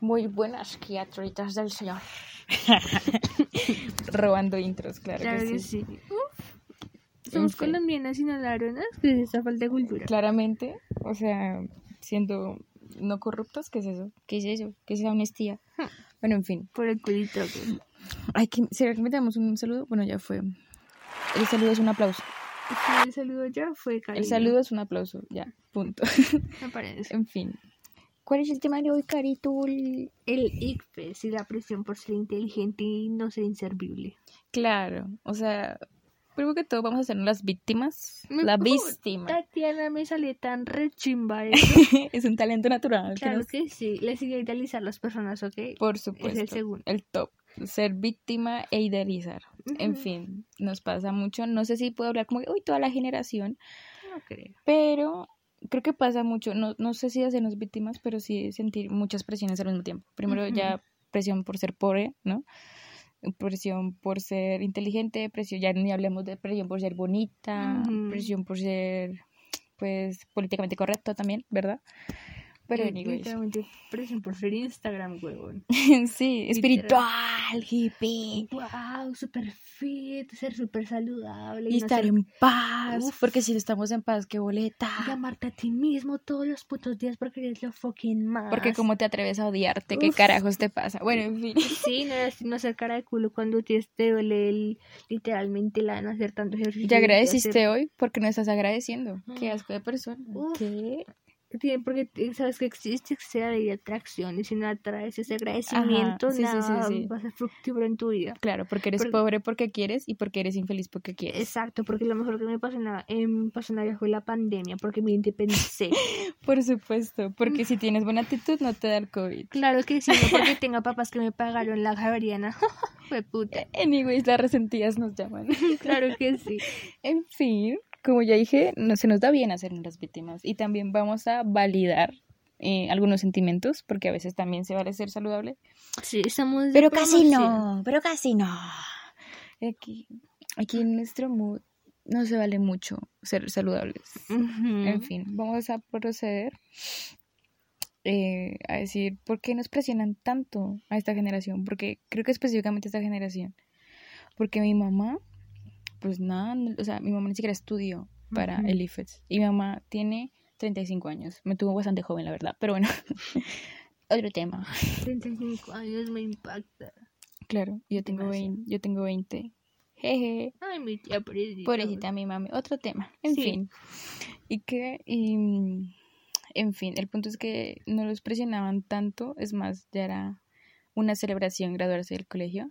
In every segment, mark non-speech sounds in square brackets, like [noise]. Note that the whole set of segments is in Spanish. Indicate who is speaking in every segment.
Speaker 1: Muy buenas criaturitas del Señor. [laughs] Robando intros, claro,
Speaker 2: Claro
Speaker 1: que
Speaker 2: que
Speaker 1: sí.
Speaker 2: sí. Uf. Somos
Speaker 1: fin.
Speaker 2: colombianas y no ladronas, que es esa falta de cultura.
Speaker 1: Claramente, o sea, siendo no corruptos, ¿qué es eso? ¿Qué es eso? ¿Qué es esa honestidad?
Speaker 2: Hmm.
Speaker 1: Bueno, en fin.
Speaker 2: Por el culito. que-
Speaker 1: Ay, que, ¿Será que me damos un saludo? Bueno, ya fue. El saludo es un aplauso.
Speaker 2: El saludo ya fue cariño.
Speaker 1: El saludo es un aplauso, ya, punto.
Speaker 2: Me parece. [laughs]
Speaker 1: en fin. ¿Cuál es el tema de hoy, Carito?
Speaker 2: El ICFES y la presión por ser inteligente y no ser inservible.
Speaker 1: Claro, o sea, primero que todo vamos a ser las víctimas.
Speaker 2: Me
Speaker 1: La víctima.
Speaker 2: Tatiana me sale tan rechimba [laughs]
Speaker 1: es un talento natural. que
Speaker 2: claro
Speaker 1: nos-
Speaker 2: que sí. Le sigue idealizar las personas, ¿ok?
Speaker 1: Por supuesto.
Speaker 2: segundo.
Speaker 1: El top. Ser víctima e idealizar. En fin, nos pasa mucho. No sé si puedo hablar como, uy, toda la generación,
Speaker 2: No creo.
Speaker 1: pero creo que pasa mucho. No, no sé si hacernos víctimas, pero sí sentir muchas presiones al mismo tiempo. Primero ya presión por ser pobre, ¿no? Presión por ser inteligente, presión, ya ni hablemos de presión por ser bonita, presión por ser, pues, políticamente correcto también, ¿verdad? Pero, anyways.
Speaker 2: Literalmente presión por ser Instagram, huevón. [laughs]
Speaker 1: sí, espiritual, hippie.
Speaker 2: Wow, super fit, ser súper saludable.
Speaker 1: Y
Speaker 2: no
Speaker 1: estar
Speaker 2: ser-
Speaker 1: en paz,
Speaker 2: Uf.
Speaker 1: porque si estamos en paz, qué boleta.
Speaker 2: y amarte a ti mismo todos los putos días porque eres lo fucking más.
Speaker 1: Porque como te atreves a odiarte, ¿qué carajos te pasa? Bueno, en fin. [laughs]
Speaker 2: Sí, no, no ser cara de culo cuando te, te duele el- literalmente la no hacer tanto ejercicio.
Speaker 1: ¿Ya
Speaker 2: y
Speaker 1: agradeciste
Speaker 2: hacer-
Speaker 1: hoy? porque no estás agradeciendo? Qué
Speaker 2: Ah.
Speaker 1: asco de persona.
Speaker 2: Uf.
Speaker 1: ¿Qué?
Speaker 2: Porque sabes que existe esa ley de atracción y si no atraes ese agradecimiento,
Speaker 1: sí, sí, sí,
Speaker 2: nada
Speaker 1: sí.
Speaker 2: va a ser fructífero en tu vida.
Speaker 1: Claro, porque eres
Speaker 2: Porque-
Speaker 1: pobre porque quieres y porque eres infeliz porque quieres.
Speaker 2: Exacto, porque lo mejor que me pasó en la, em, pasó en la fue la pandemia, porque me independicé. [laughs]
Speaker 1: Por supuesto, porque si tienes buena actitud no te da el COVID.
Speaker 2: claro que sí, no porque [laughs] tenga papás que me pagaron la javeriana. [laughs] Fue puta.
Speaker 1: Anyways, las resentidas nos llaman.
Speaker 2: Claro que sí.
Speaker 1: En fin, como ya dije, no se nos da bien hacer las víctimas y también vamos a validar eh, algunos sentimientos, porque a veces también se vale ser saludable.
Speaker 2: Sí, de
Speaker 1: Pero casi no, pero casi no. Aquí, aquí en nuestro mood no se vale mucho ser saludables. En fin, vamos a proceder eh, a decir por qué nos presionan tanto a esta generación. Porque creo que específicamente a esta generación. Porque mi mamá, pues nada, o sea, mi mamá ni siquiera estudió para el IFES. Y mi mamá tiene 35 años. Me tuvo bastante joven, la verdad. Pero bueno, [laughs] otro tema.
Speaker 2: 35 años me impacta.
Speaker 1: Claro, yo tengo,
Speaker 2: Demasiado.
Speaker 1: 20, yo tengo 20. Jeje.
Speaker 2: Ay, mi tía pobrecita.
Speaker 1: Pobrecita mi mami. Otro tema. En
Speaker 2: Sí.
Speaker 1: fin. Y que, y, mm, en fin, el punto es que no los presionaban tanto. Es más, ya era una celebración graduarse del colegio.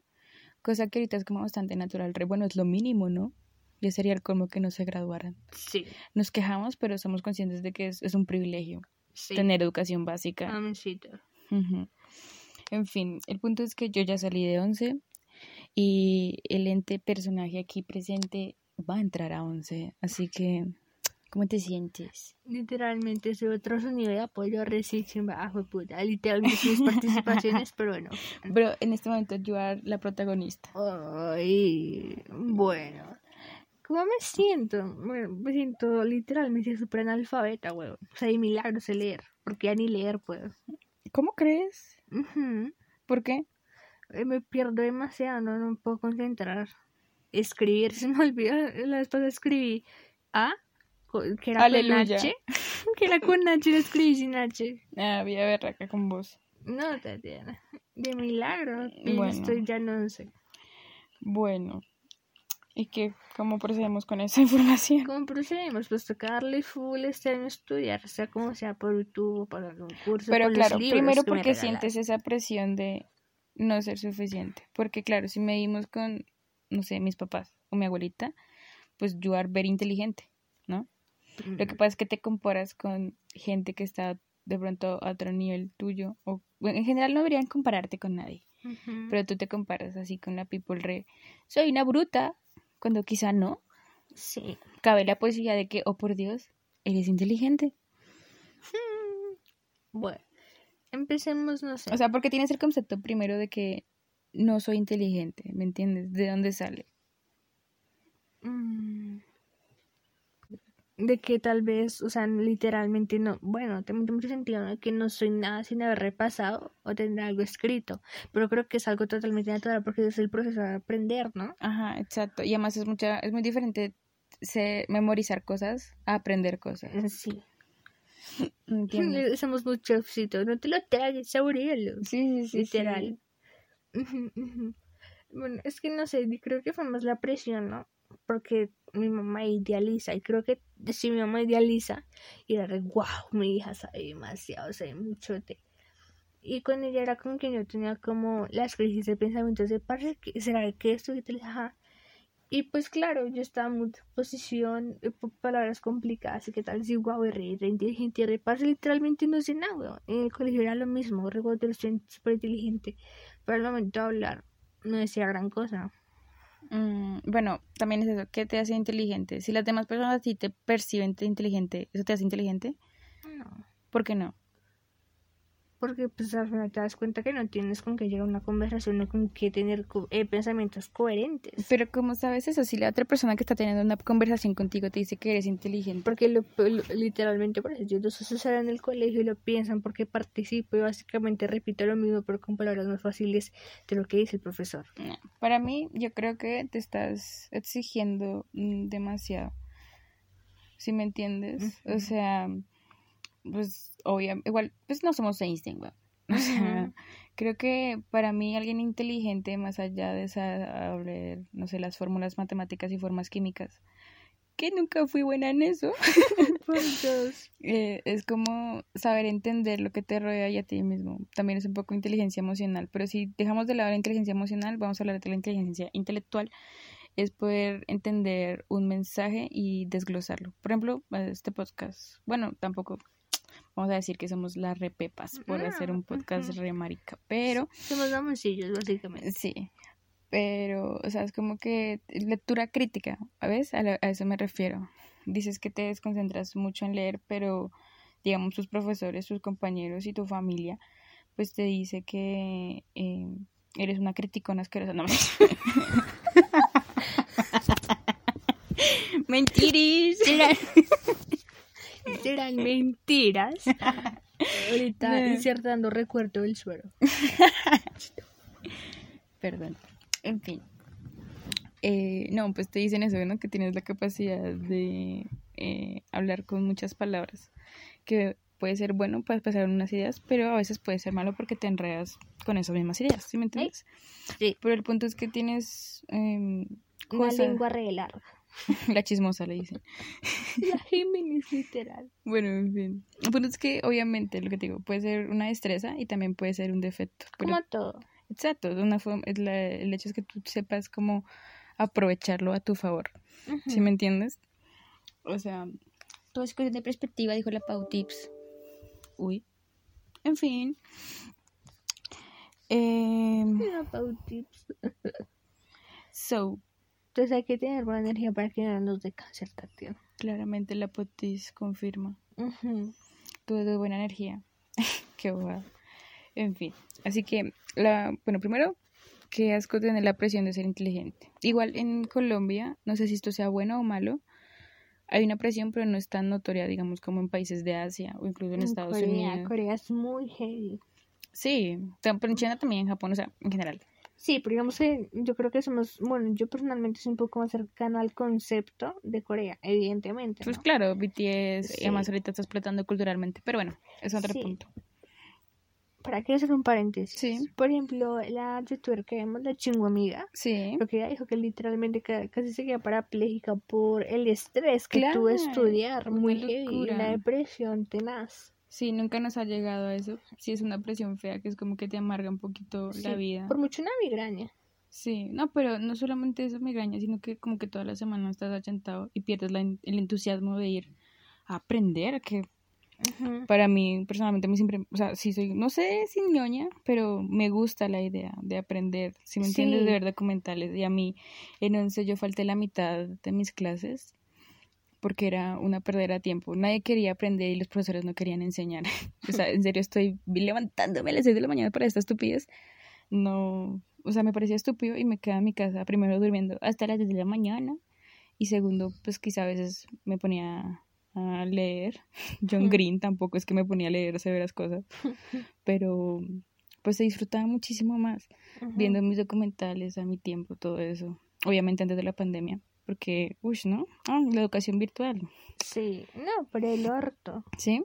Speaker 1: Cosa que ahorita es como bastante natural. Bueno, es lo mínimo, ¿no? Ya sería el colmo que no se graduaran.
Speaker 2: Sí,
Speaker 1: Nos quejamos, pero somos conscientes de que es, es un privilegio
Speaker 2: sí.
Speaker 1: tener educación básica.
Speaker 2: Mamacita.
Speaker 1: Ujú. En fin, el punto es que yo ya salí de 11 y el ente personaje aquí presente va a entrar a 11. Así que, ¿cómo te sientes?
Speaker 2: Literalmente ese otro sonido de apoyo recién bajo puta. Literalmente sus [laughs] participaciones, pero bueno.
Speaker 1: Pero en este momento yo era la protagonista.
Speaker 2: Ay, bueno. ¿Cómo me siento? Bueno, me siento literalmente súper analfabeta, weón. O sea, y milagro sé leer, porque ya ni leer puedo.
Speaker 1: ¿Cómo crees?
Speaker 2: Ujú.
Speaker 1: ¿Por qué?
Speaker 2: Eh, Me pierdo demasiado, no, no me puedo concentrar. Escribir, [laughs] se me olvidó. La vez pasada escribí A, co- que era
Speaker 1: Aleluya.
Speaker 2: con H. [laughs] Que era con H, lo escribí sin H.
Speaker 1: Ah, voy a ver acá con vos.
Speaker 2: No, Tatiana. De milagro.
Speaker 1: Bueno.
Speaker 2: Estoy ya no sé.
Speaker 1: Bueno. ¿Y qué? ¿Cómo procedemos con esa [laughs] información?
Speaker 2: ¿Cómo procedemos? Pues toca darle full este año estudiar, sea como sea por YouTube o para algún curso.
Speaker 1: Pero
Speaker 2: los
Speaker 1: claro,
Speaker 2: libros
Speaker 1: primero
Speaker 2: que me
Speaker 1: porque sientes esa presión de no ser suficiente. Porque claro, si medimos con, no sé, mis papás o mi abuelita, pues yo al ver inteligente, ¿no? Lo que pasa es que te comparas con gente que está de pronto a otro nivel tuyo. O, bueno, en general no deberían compararte con nadie. Pero tú te comparas así con la people re, soy una bruta, cuando quizá no.
Speaker 2: Sí.
Speaker 1: Cabe la posibilidad de que, oh por Dios, eres inteligente. [laughs]
Speaker 2: Bueno, empecemos, no sé.
Speaker 1: O sea, porque tienes el concepto primero de que no soy inteligente, ¿me entiendes? ¿De dónde sale?
Speaker 2: Mm, de que tal vez, o sea, literalmente no, bueno, tiene mucho sentido, ¿no? Que no soy nada sin haber repasado o tener algo escrito, pero creo que es algo totalmente natural porque es el proceso de aprender, ¿no?
Speaker 1: Ajá, exacto. Y además es mucha, es muy diferente se, memorizar cosas a aprender cosas.
Speaker 2: Sí. [laughs]
Speaker 1: ¿Entiendes? [laughs]
Speaker 2: Somos muchos no te lo tragues, saborealo.
Speaker 1: Sí, sí, sí.
Speaker 2: Literal. [laughs] Bueno, es que no sé, creo que fue más la presión, ¿no? Porque mi mamá idealiza, y creo que si mi mamá idealiza, y era de, wow, mi hija sabe demasiado, sabe mucho de... Y con ella era como que yo tenía como las crisis de pensamientos de, parce, ¿qué- ¿será que esto? Y tal. Y pues claro, yo estaba en posición, eh, palabras complicadas, y qué tal, si wow, re, re inteligente, re, parce, literalmente no sé nada, weón. En el colegio era lo mismo, re, guau, soy súper inteligente, pero al momento de hablar, no decía gran cosa.
Speaker 1: Mm, bueno, también es eso, ¿qué te hace inteligente? Si las demás personas a ti te perciben te inteligente, ¿eso te hace inteligente?
Speaker 2: No.
Speaker 1: ¿Por qué no?
Speaker 2: Porque pues al final te das cuenta que no tienes con qué llegar a una conversación o con qué tener co- eh, pensamientos coherentes.
Speaker 1: Pero ¿cómo sabes eso? Si la otra persona que está teniendo una conversación contigo te dice que eres inteligente.
Speaker 2: Porque lo, lo- literalmente por eso yo dos salen en el colegio y lo piensan porque participo y básicamente repito lo mismo pero con palabras más fáciles de lo que dice el profesor.
Speaker 1: No. Para mí, yo creo que te estás exigiendo mm, demasiado. ¿Sí me entiendes? O sea, pues, obviamente, igual, pues no somos Einstein, weón. O sea, creo que para mí alguien inteligente, más allá de saber, no sé, las fórmulas matemáticas y formas químicas, que nunca fui buena en eso, [laughs]
Speaker 2: Por Dios. [laughs]
Speaker 1: eh, es como saber entender lo que te rodea y a ti mismo. También es un poco inteligencia emocional, pero si dejamos de lado la inteligencia emocional, vamos a hablar de la inteligencia intelectual, es poder entender un mensaje y desglosarlo. Por ejemplo, este podcast, bueno, tampoco vamos a decir que somos las repepas por hacer un podcast re marica, pero
Speaker 2: Somos damoncillos básicamente.
Speaker 1: sí. Pero, o sea, es como que lectura crítica, ¿ves? A, a eso me refiero. Dices que te desconcentras mucho en leer, pero, digamos, tus profesores, tus compañeros y tu familia, pues te dice que eh, eres una criticona asquerosa. No, [laughs] Mentiris. [laughs]
Speaker 2: Serán mentiras. [laughs] Ahorita insertando recuerdo del suero. [laughs]
Speaker 1: Perdón. En fin. Eh, no, pues te dicen eso, ¿no? Que tienes la capacidad de eh, hablar con muchas palabras. Que puede ser bueno para expresar unas ideas, pero a veces puede ser malo porque te enredas con esas mismas ideas, ¿sí me entiendes?
Speaker 2: Sí.
Speaker 1: Pero el punto es que tienes em,
Speaker 2: Una lengua re larga. [laughs]
Speaker 1: la chismosa le dicen. [laughs]
Speaker 2: La Géminis literal.
Speaker 1: Bueno, en fin. El punto es que obviamente lo que te digo puede ser una destreza y también puede ser un defecto. pero-
Speaker 2: Como todo.
Speaker 1: Exacto, una forma, es la- el hecho es que tú sepas cómo aprovecharlo a tu favor. ¿Sí me entiendes? O sea, todo es cuestión de perspectiva, dijo la Pau Tips. Uy. En fin. [laughs] Eh,
Speaker 2: Mira, Pau Tips.
Speaker 1: so,
Speaker 2: Entonces hay que tener buena energía para que no nos dé cáncer, Tatiana.
Speaker 1: claramente la Potis confirma.
Speaker 2: Ujú.
Speaker 1: Todo de buena energía. [laughs] Qué bobada. En fin. Así que, la, bueno, primero, qué asco tener la presión de ser inteligente. Igual en Colombia, no sé si esto sea bueno o malo, hay una presión, pero no es tan notoria, digamos, como en países de Asia o incluso en,
Speaker 2: En
Speaker 1: Estados
Speaker 2: Corea,
Speaker 1: Unidos.
Speaker 2: Corea es muy heavy.
Speaker 1: Sí, pero en China también, en Japón, o sea, en general.
Speaker 2: Sí, pero digamos que yo creo que somos, bueno, yo personalmente soy un poco más cercano al concepto de Corea, evidentemente.
Speaker 1: Pues claro, BTS,
Speaker 2: Sí.
Speaker 1: y además ahorita está explotando culturalmente, pero bueno, es otro
Speaker 2: Sí.
Speaker 1: punto.
Speaker 2: Para quiero hacer un paréntesis.
Speaker 1: Sí.
Speaker 2: Por ejemplo, la youtuber que vemos, la chingo amiga,
Speaker 1: Sí,
Speaker 2: lo que ella dijo que literalmente ca- casi se queda parapléjica por el estrés que tuvo
Speaker 1: Claro,
Speaker 2: estudiar,
Speaker 1: una
Speaker 2: muy heavy, una depresión tenaz.
Speaker 1: Sí, nunca nos ha llegado a eso. Sí, es una presión fea que es como que te amarga un poquito la vida.
Speaker 2: Por mucho una migraña.
Speaker 1: Sí, no, pero no solamente eso migraña, sino que como que toda la semana estás achantado y pierdes la el entusiasmo de ir a aprender, que para mí personalmente me siempre, o sea, sí soy, no sé si ñoña, pero me gusta la idea de aprender, si me entiendes,
Speaker 2: Sí.
Speaker 1: de ver documentales. Y a mí en once yo falté la mitad de mis clases porque era una perdera de tiempo. Nadie quería aprender y los profesores no querían enseñar. [laughs] o sea, en serio estoy levantándome a las 6 de la mañana para esta estupidez. No, o sea, me parecía estúpido y me quedaba en mi casa primero durmiendo hasta las 10 de la mañana y segundo, pues quizá a veces me ponía a leer. [laughs] John Green tampoco es que me ponía a leer severas cosas, [laughs] pero pues se disfrutaba muchísimo más viendo mis documentales a mi tiempo, todo eso. Obviamente antes de la pandemia, porque, uy, ¿no? Ah, la educación virtual.
Speaker 2: Sí, no, pero el orto.
Speaker 1: ¿Sí?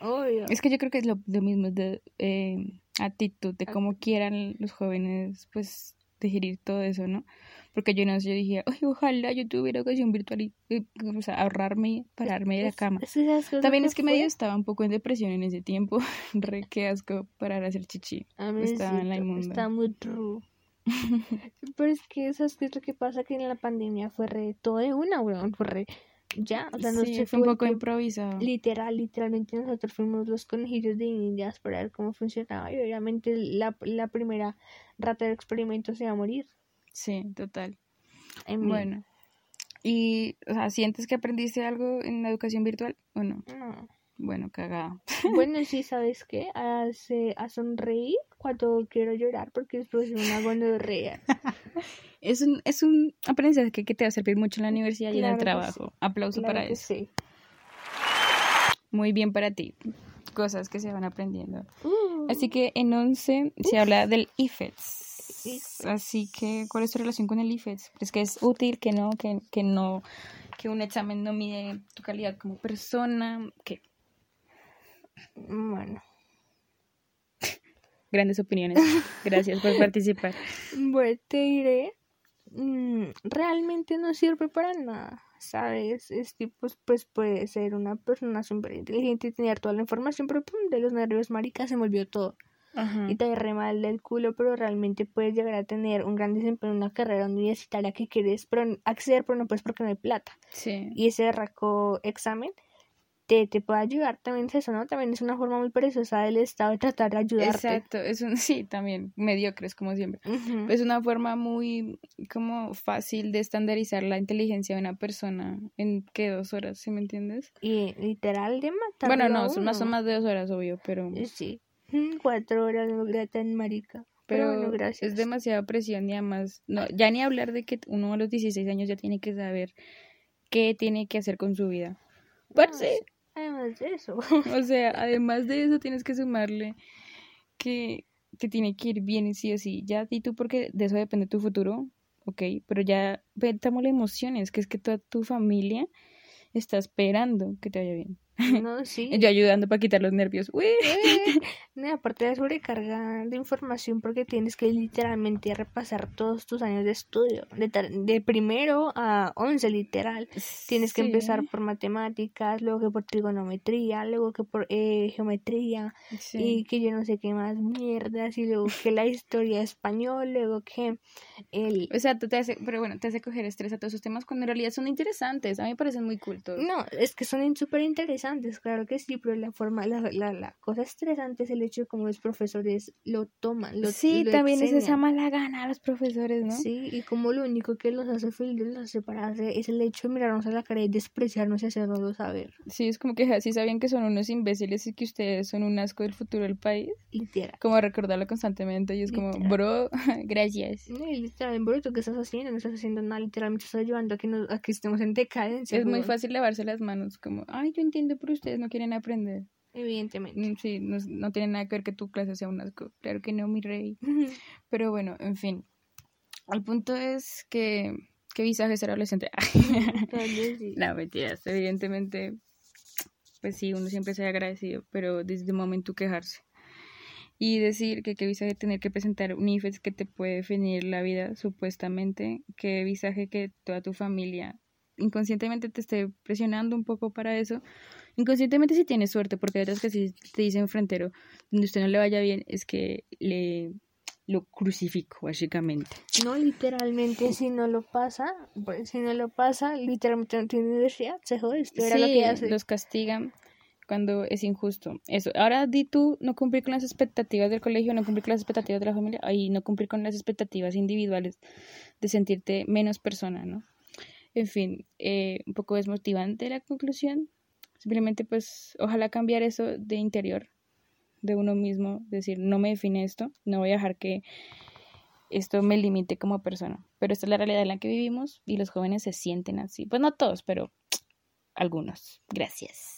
Speaker 2: Obvio.
Speaker 1: Es que yo creo que es lo, lo mismo de eh, actitud, de cómo quieran los jóvenes, pues, digerir todo eso, ¿no? Porque yo no sé, yo dije, Ay, ojalá yo tuviera educación virtual y, o sea, ahorrarme, pararme de la cama. También es que medio estaba un poco en depresión en ese tiempo, [laughs] re qué asco parar a hacer chichi.
Speaker 2: estaba en la inmunda. Está muy true. [laughs] Pero es que eso es lo que pasa que en la pandemia fue re todo de una, weón, fue re ya, o sea, no
Speaker 1: sí, fue un poco improvisado.
Speaker 2: Literal, literalmente nosotros fuimos los conejillos de indias para ver cómo funcionaba y obviamente la, la primera rata de experimento se va a morir.
Speaker 1: Sí, total. bueno, y, o sea, ¿sientes que aprendiste algo en la educación virtual o no?
Speaker 2: No.
Speaker 1: Bueno, cagada. [laughs]
Speaker 2: Bueno, sí, ¿sabes qué? Hace, a sonreír cuando quiero llorar porque después me hago reír.
Speaker 1: es un, es un aprendizaje que, te va a servir mucho en la universidad y en el trabajo. Aplauso para eso. Sí. Muy bien para ti. Cosas que se van aprendiendo. Uh. Así que en 11 se habla del IFETS. Así que, ¿cuál es tu relación con el IFETS? ¿Es que es útil, que no, que, que no, que un examen no mide tu calidad como persona? ¿Qué?
Speaker 2: Bueno.
Speaker 1: Grandes opiniones. Gracias por participar. [laughs]
Speaker 2: Bueno, te diré, mm, realmente no sirve para nada, ¿sabes? Es tipo, pues puede ser una persona súper inteligente y tener toda la información, pero de los nervios maricas se me olvidó todo. Y te re mal del culo, pero realmente puedes llegar a tener un gran desempeño en una carrera universitaria que quieres pero acceder, pero no puedes porque no hay plata.
Speaker 1: Sí.
Speaker 2: Y ese raco examen te, te puede ayudar también eso, ¿no? También es una forma muy preciosa del Estado de tratar de ayudarte.
Speaker 1: Exacto, es un, [laughs] sí, también, mediocres como siempre. Es una forma muy como fácil de estandarizar la inteligencia de una persona en que dos horas, ¿sí me entiendes?
Speaker 2: Y literal de matar.
Speaker 1: Bueno, no, son más, son más de dos horas, obvio, pero...
Speaker 2: Eh, sí, cuatro horas no tan marica.
Speaker 1: Pero, es demasiada presión y además, no, ya ni hablar de que uno a los 16 años ya tiene que saber qué tiene que hacer con su vida. Pues sí.
Speaker 2: Además de eso.
Speaker 1: O sea, [laughs] además de eso tienes que sumarle que, que tiene que ir bien sí o sí. Ya y tú porque de eso depende tu futuro, ok, pero ya las emociones, que es que toda tu familia está esperando que te vaya bien.
Speaker 2: No, [laughs] sí.
Speaker 1: Yo ayudando para quitar los nervios. Uy. [laughs]
Speaker 2: No, aparte de sobrecarga de información porque tienes que literalmente repasar todos tus años de estudio. De, de primero a once, literal. Tienes que empezar por matemáticas, luego que por trigonometría, luego que por eh, geometría y que yo no sé qué más mierdas y luego que la historia español, luego que el...
Speaker 1: O sea, tú te hace, pero bueno, te hace coger estrés a todos esos temas cuando en realidad son interesantes. A mí me parecen muy cultos.
Speaker 2: No, es que son súper interesantes claro que sí, pero la forma, la, la, la cosa estresante es el hecho de cómo los profesores lo toman. Lo,
Speaker 1: sí, también es esa mala gana a los profesores, ¿no?
Speaker 2: Sí, y como lo único que los hace felices, los hace es el hecho de mirarnos a la cara y despreciarnos y hacernos saber.
Speaker 1: Sí, es como que así sabían que son unos imbéciles y que ustedes son un asco del futuro del país.
Speaker 2: Literal.
Speaker 1: Como recordarlo constantemente y es como, bro, [laughs] gracias.
Speaker 2: No, literal, bro, ¿tú qué estás haciendo? No estás haciendo nada, literalmente estás ayudando a que, nos, a que estemos en decadencia.
Speaker 1: Es muy fácil lavarse las manos, como, ay, yo entiendo pero ustedes no quieren aprender.
Speaker 2: Evidentemente.
Speaker 1: Mm, sí, no, no tiene nada que ver que tu clase sea un asco. Claro que no, mi rey. Pero bueno, en fin. El punto es que... ¿Qué visaje ser adolescente? [laughs] no, mentiras. Evidentemente, pues sí, uno siempre se ha agradecido, pero desde el momento quejarse. Y decir que qué visaje tener que presentar un IFES que te puede definir la vida, supuestamente. Qué visaje que toda tu familia inconscientemente te esté presionando un poco para eso. Inconscientemente si tienes suerte, porque hay veces que si te dicen frentero, donde usted no le vaya bien, es que le lo crucifico, básicamente.
Speaker 2: No, literalmente, si no lo pasa, pues, si no lo pasa, literalmente no tiene universidad, se jode, esto era lo que hace.
Speaker 1: los castigan cuando es injusto. Eso. Ahora di tú no cumplir con las expectativas del colegio, no cumplir con las expectativas de la familia, y no cumplir con las expectativas individuales de sentirte menos persona, ¿no? En fin, eh, un poco desmotivante la conclusión. Simplemente pues ojalá cambiar eso de interior, de uno mismo, decir, no me define esto, no voy a dejar que esto me limite como persona. Pero esta es la realidad en la que vivimos y los jóvenes se sienten así. Pues no todos, pero [tsk] algunos. Gracias.